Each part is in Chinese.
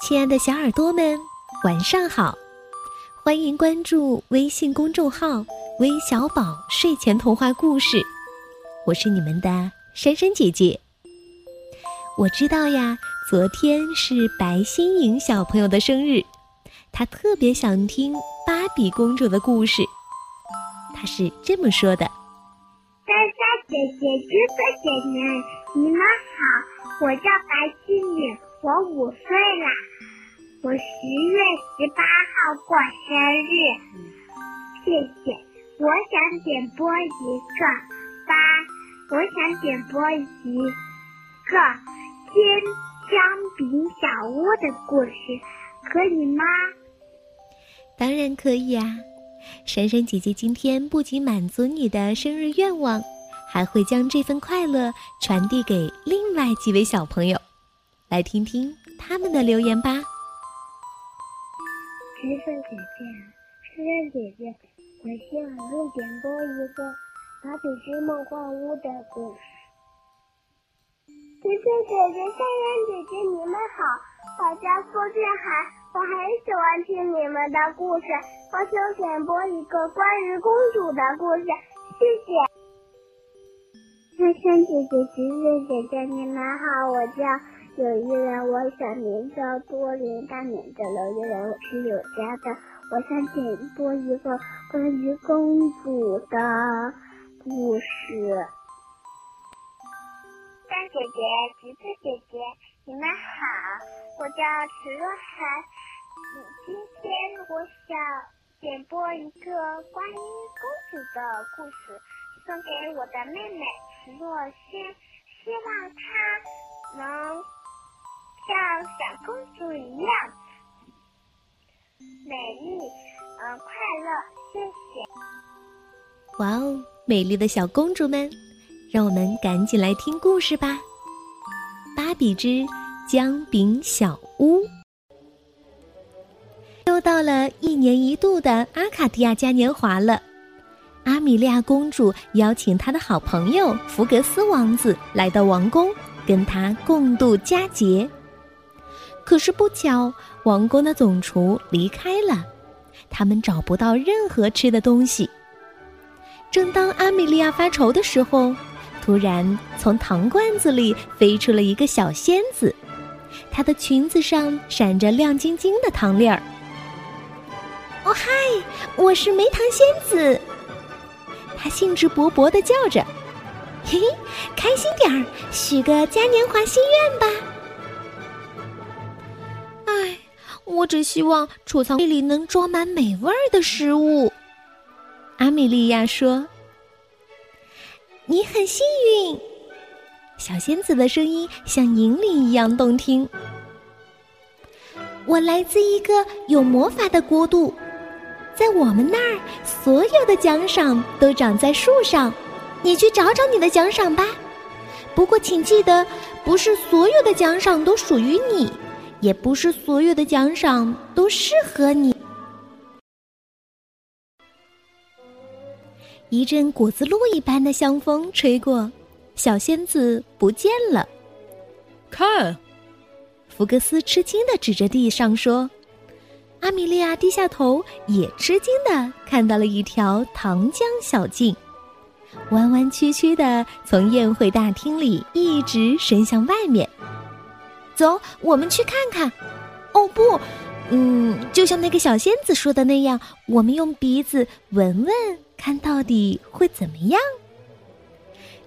亲爱的小耳朵们，晚上好！欢迎关注微信公众号“微小宝睡前童话故事”，我是你们的珊珊姐姐。我知道呀，昨天是白心颖小朋友的生日，她特别想听芭比公主的故事。她是这么说的：“珊珊姐姐、哥哥姐姐，你们好，我叫十月十八号过生日，谢谢。我想点播一个八，我想点播一个煎姜饼小屋的故事，可以吗？当然可以啊！珊珊姐姐今天不仅满足你的生日愿望，还会将这份快乐传递给另外几位小朋友。来听听他们的留言吧。橘色姐姐，珊珊姐姐，我希望能点播一个《芭比之梦幻屋》的故事。橘色姐姐，珊珊姐姐，你们好，我叫苏俊涵，我很喜欢听你们的故事，我想点播一个关于公主的故事，谢谢。珊珊姐姐，橘色姐姐，你们好，我叫。有一个人，我小名叫多林，大名叫楼。一人，我是有家的。我想点播一个关于公主的故事。大姐姐，橘子姐姐，你们好，我叫池若涵。今天我想点播一个关于公主的故事，送给我的妹妹池若萱，希望她能。像小公主一样美丽，嗯，快乐。谢谢。哇哦，美丽的小公主们，让我们赶紧来听故事吧。芭比之姜饼小屋，又到了一年一度的阿卡迪亚嘉年华了。阿米莉亚公主邀请她的好朋友福格斯王子来到王宫，跟她共度佳节。可是不巧，王宫的总厨离开了，他们找不到任何吃的东西。正当阿米莉亚发愁的时候，突然从糖罐子里飞出了一个小仙子，她的裙子上闪着亮晶晶的糖粒儿。哦嗨，我是梅糖仙子！她兴致勃勃地叫着：“嘿嘿，开心点儿，许个嘉年华心愿吧！”唉我只希望储藏柜里能装满美味的食物，阿米莉亚说：“你很幸运。”小仙子的声音像银铃一样动听。我来自一个有魔法的国度，在我们那儿，所有的奖赏都长在树上。你去找找你的奖赏吧。不过，请记得，不是所有的奖赏都属于你。也不是所有的奖赏都适合你。一阵果子露一般的香风吹过，小仙子不见了。看，福克斯吃惊的指着地上说：“阿米莉亚低下头，也吃惊的看到了一条糖浆小径，弯弯曲曲的从宴会大厅里一直伸向外面。”走，我们去看看。哦不，嗯，就像那个小仙子说的那样，我们用鼻子闻闻，看到底会怎么样？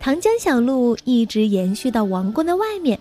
糖浆小路一直延续到王宫的外面，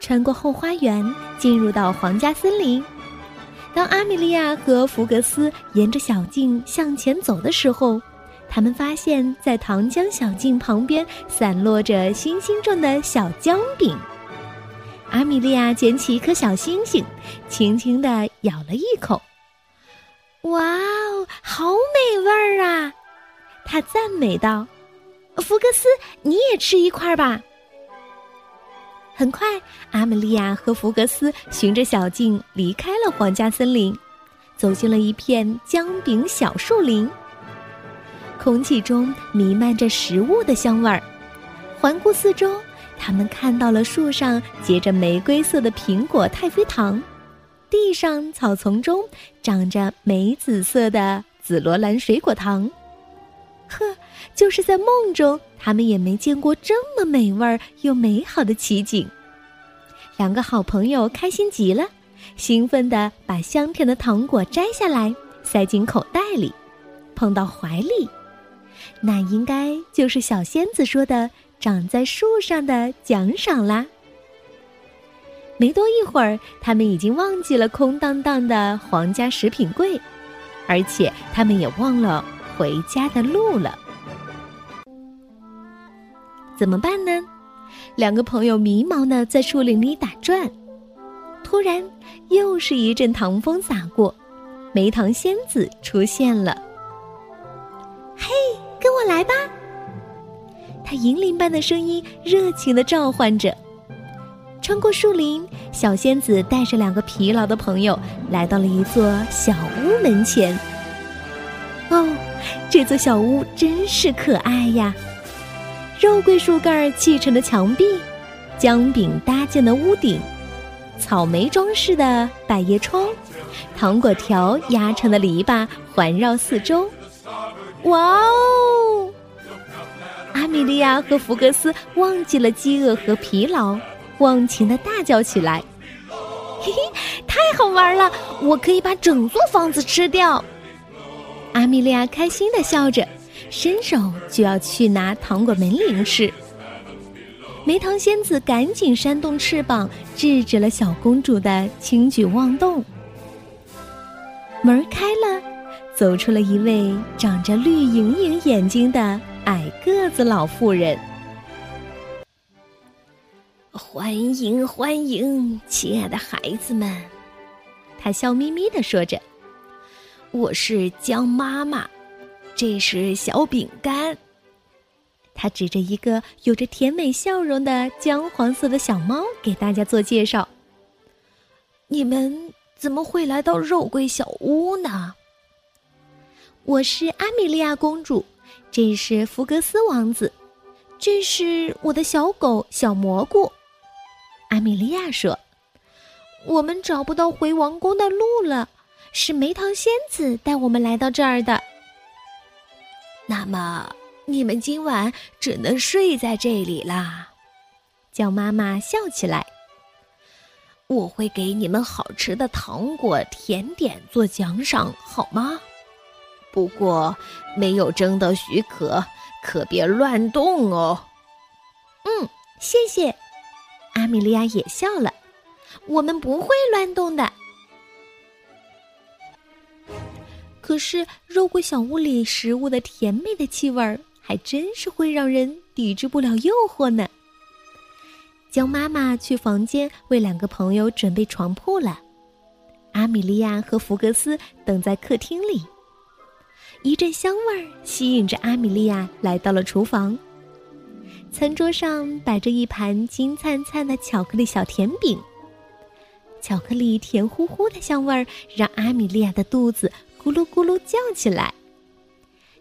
穿过后花园，进入到皇家森林。当阿米莉亚和福格斯沿着小径向前走的时候，他们发现，在糖浆小径旁边散落着星星状的小姜饼。阿米莉亚捡起一颗小星星，轻轻地咬了一口。哇哦，好美味儿啊！她赞美道：“福克斯，你也吃一块吧。”很快，阿米莉亚和福格斯循着小径离开了皇家森林，走进了一片姜饼小树林。空气中弥漫着食物的香味儿，环顾四周。他们看到了树上结着玫瑰色的苹果太妃糖，地上草丛中长着玫紫色的紫罗兰水果糖。呵，就是在梦中，他们也没见过这么美味又美好的奇景。两个好朋友开心极了，兴奋地把香甜的糖果摘下来，塞进口袋里，捧到怀里。那应该就是小仙子说的长在树上的奖赏啦。没多一会儿，他们已经忘记了空荡荡的皇家食品柜，而且他们也忘了回家的路了。怎么办呢？两个朋友迷茫的在树林里打转。突然，又是一阵糖风洒过，梅糖仙子出现了。嘿，跟我来吧！他银铃般的声音热情的召唤着。穿过树林，小仙子带着两个疲劳的朋友来到了一座小屋门前。哦，这座小屋真是可爱呀！肉桂树干砌成的墙壁，姜饼搭建的屋顶，草莓装饰的百叶窗，糖果条压成的篱笆环绕四周。哇哦！阿米莉亚和福格斯忘记了饥饿和疲劳。忘情的大叫起来：“嘿嘿，太好玩了！我可以把整座房子吃掉。”阿米莉亚开心的笑着，伸手就要去拿糖果门铃吃。梅糖仙子赶紧扇动翅膀，制止了小公主的轻举妄动。门开了，走出了一位长着绿莹莹眼睛的矮个子老妇人。欢迎欢迎，亲爱的孩子们！他笑眯眯的说着：“我是姜妈妈，这是小饼干。”他指着一个有着甜美笑容的姜黄色的小猫给大家做介绍：“你们怎么会来到肉桂小屋呢？”我是阿米莉亚公主，这是福格斯王子，这是我的小狗小蘑菇。阿米莉亚说：“我们找不到回王宫的路了，是梅糖仙子带我们来到这儿的。那么，你们今晚只能睡在这里啦。”叫妈妈笑起来。我会给你们好吃的糖果、甜点做奖赏，好吗？不过，没有征得许可，可别乱动哦。嗯，谢谢。阿米莉亚也笑了，我们不会乱动的。可是肉桂小屋里食物的甜美的气味儿，还真是会让人抵制不了诱惑呢。姜妈妈去房间为两个朋友准备床铺了，阿米莉亚和福格斯等在客厅里。一阵香味儿吸引着阿米莉亚来到了厨房。餐桌上摆着一盘金灿灿的巧克力小甜饼，巧克力甜乎乎的香味儿让阿米莉亚的肚子咕噜咕噜叫起来，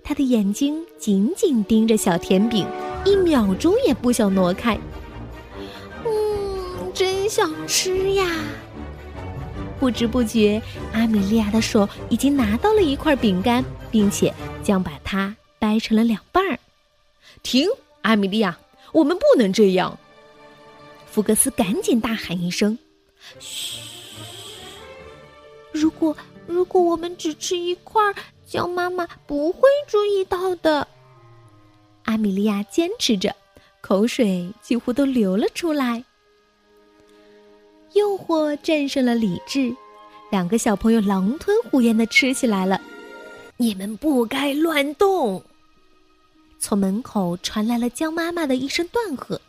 她的眼睛紧紧盯着小甜饼，一秒钟也不想挪开。嗯，真想吃呀！不知不觉，阿米莉亚的手已经拿到了一块饼干，并且将把它掰成了两半儿。停！阿米莉亚，我们不能这样！福格斯赶紧大喊一声：“嘘！如果如果我们只吃一块，儿，叫妈妈不会注意到的。”阿米莉亚坚持着，口水几乎都流了出来。诱惑战胜了理智，两个小朋友狼吞虎咽的吃起来了。你们不该乱动！从门口传来了姜妈妈的一声断喝，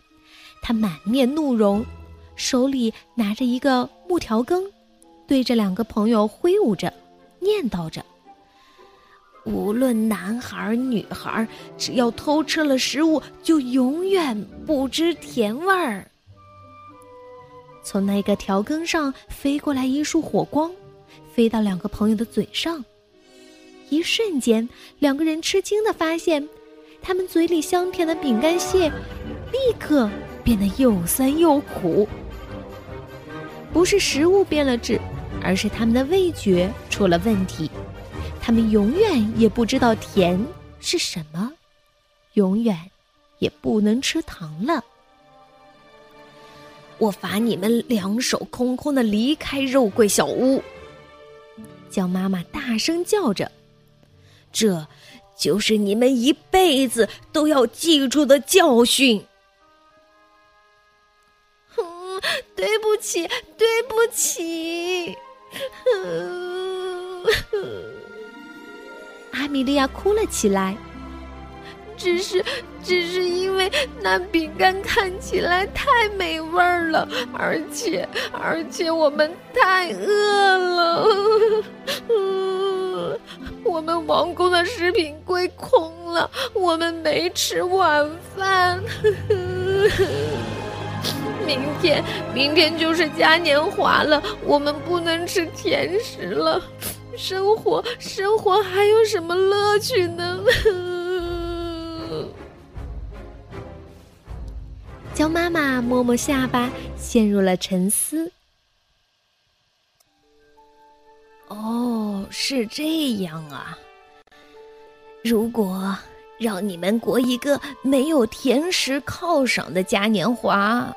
她满面怒容，手里拿着一个木条羹，对着两个朋友挥舞着，念叨着：“无论男孩女孩，只要偷吃了食物，就永远不知甜味儿。”从那个条羹上飞过来一束火光，飞到两个朋友的嘴上，一瞬间，两个人吃惊的发现。他们嘴里香甜的饼干屑，立刻变得又酸又苦。不是食物变了质，而是他们的味觉出了问题。他们永远也不知道甜是什么，永远也不能吃糖了。我罚你们两手空空的离开肉桂小屋。叫妈妈大声叫着：“这，就是你们一辈子都要记住的教训。”对不起，对不起。阿米莉亚哭了起来。只是，只是因为那饼干看起来太美味了，而且，而且我们太饿了。我们王宫的食品柜空了，我们没吃晚饭。明天，明天就是嘉年华了，我们不能吃甜食了。生活，生活还有什么乐趣呢？焦妈妈摸摸下巴，陷入了沉思。哦，是这样啊。如果让你们过一个没有甜食犒赏的嘉年华，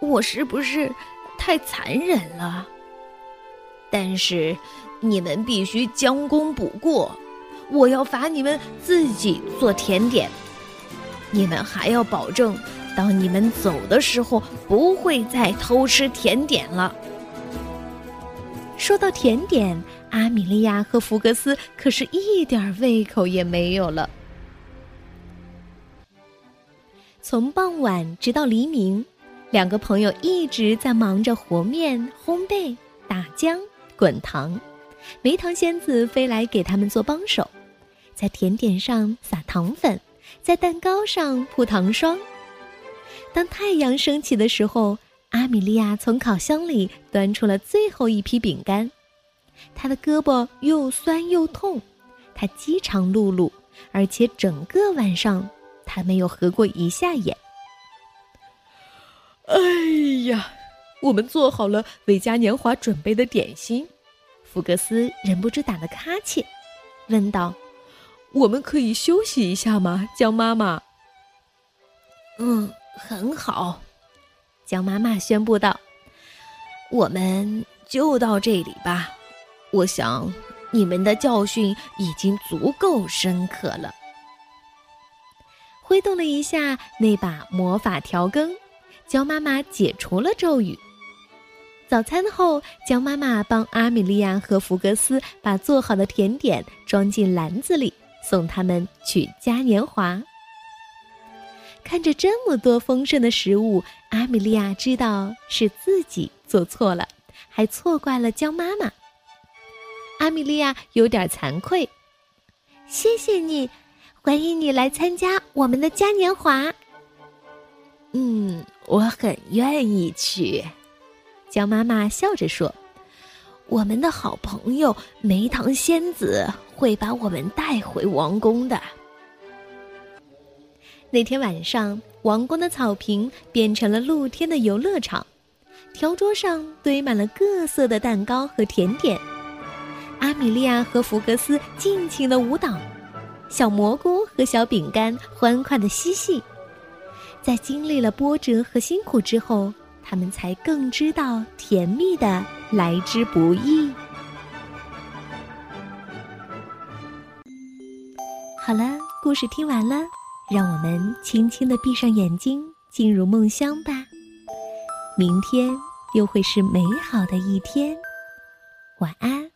我是不是太残忍了？但是你们必须将功补过，我要罚你们自己做甜点，你们还要保证。当你们走的时候，不会再偷吃甜点了。说到甜点，阿米莉亚和福格斯可是一点胃口也没有了。从傍晚直到黎明，两个朋友一直在忙着和面、烘焙、打浆、滚糖。梅糖仙子飞来给他们做帮手，在甜点上撒糖粉，在蛋糕上铺糖霜。当太阳升起的时候，阿米莉亚从烤箱里端出了最后一批饼干。她的胳膊又酸又痛，她饥肠辘辘，而且整个晚上她没有合过一下眼。哎呀，我们做好了为嘉年华准备的点心。福格斯忍不住打了哈欠，问道：“我们可以休息一下吗，江妈妈？”“嗯。”很好，江妈妈宣布道：“我们就到这里吧。我想你们的教训已经足够深刻了。”挥动了一下那把魔法调羹，江妈妈解除了咒语。早餐后，江妈妈帮阿米莉亚和福格斯把做好的甜点装进篮子里，送他们去嘉年华。看着这么多丰盛的食物，阿米莉亚知道是自己做错了，还错怪了江妈妈。阿米莉亚有点惭愧。谢谢你，欢迎你来参加我们的嘉年华。嗯，我很愿意去。江妈妈笑着说：“我们的好朋友梅糖仙子会把我们带回王宫的。”那天晚上，王宫的草坪变成了露天的游乐场，条桌上堆满了各色的蛋糕和甜点。阿米莉亚和福格斯尽情的舞蹈，小蘑菇和小饼干欢快的嬉戏。在经历了波折和辛苦之后，他们才更知道甜蜜的来之不易。好了，故事听完了。让我们轻轻的闭上眼睛，进入梦乡吧。明天又会是美好的一天。晚安。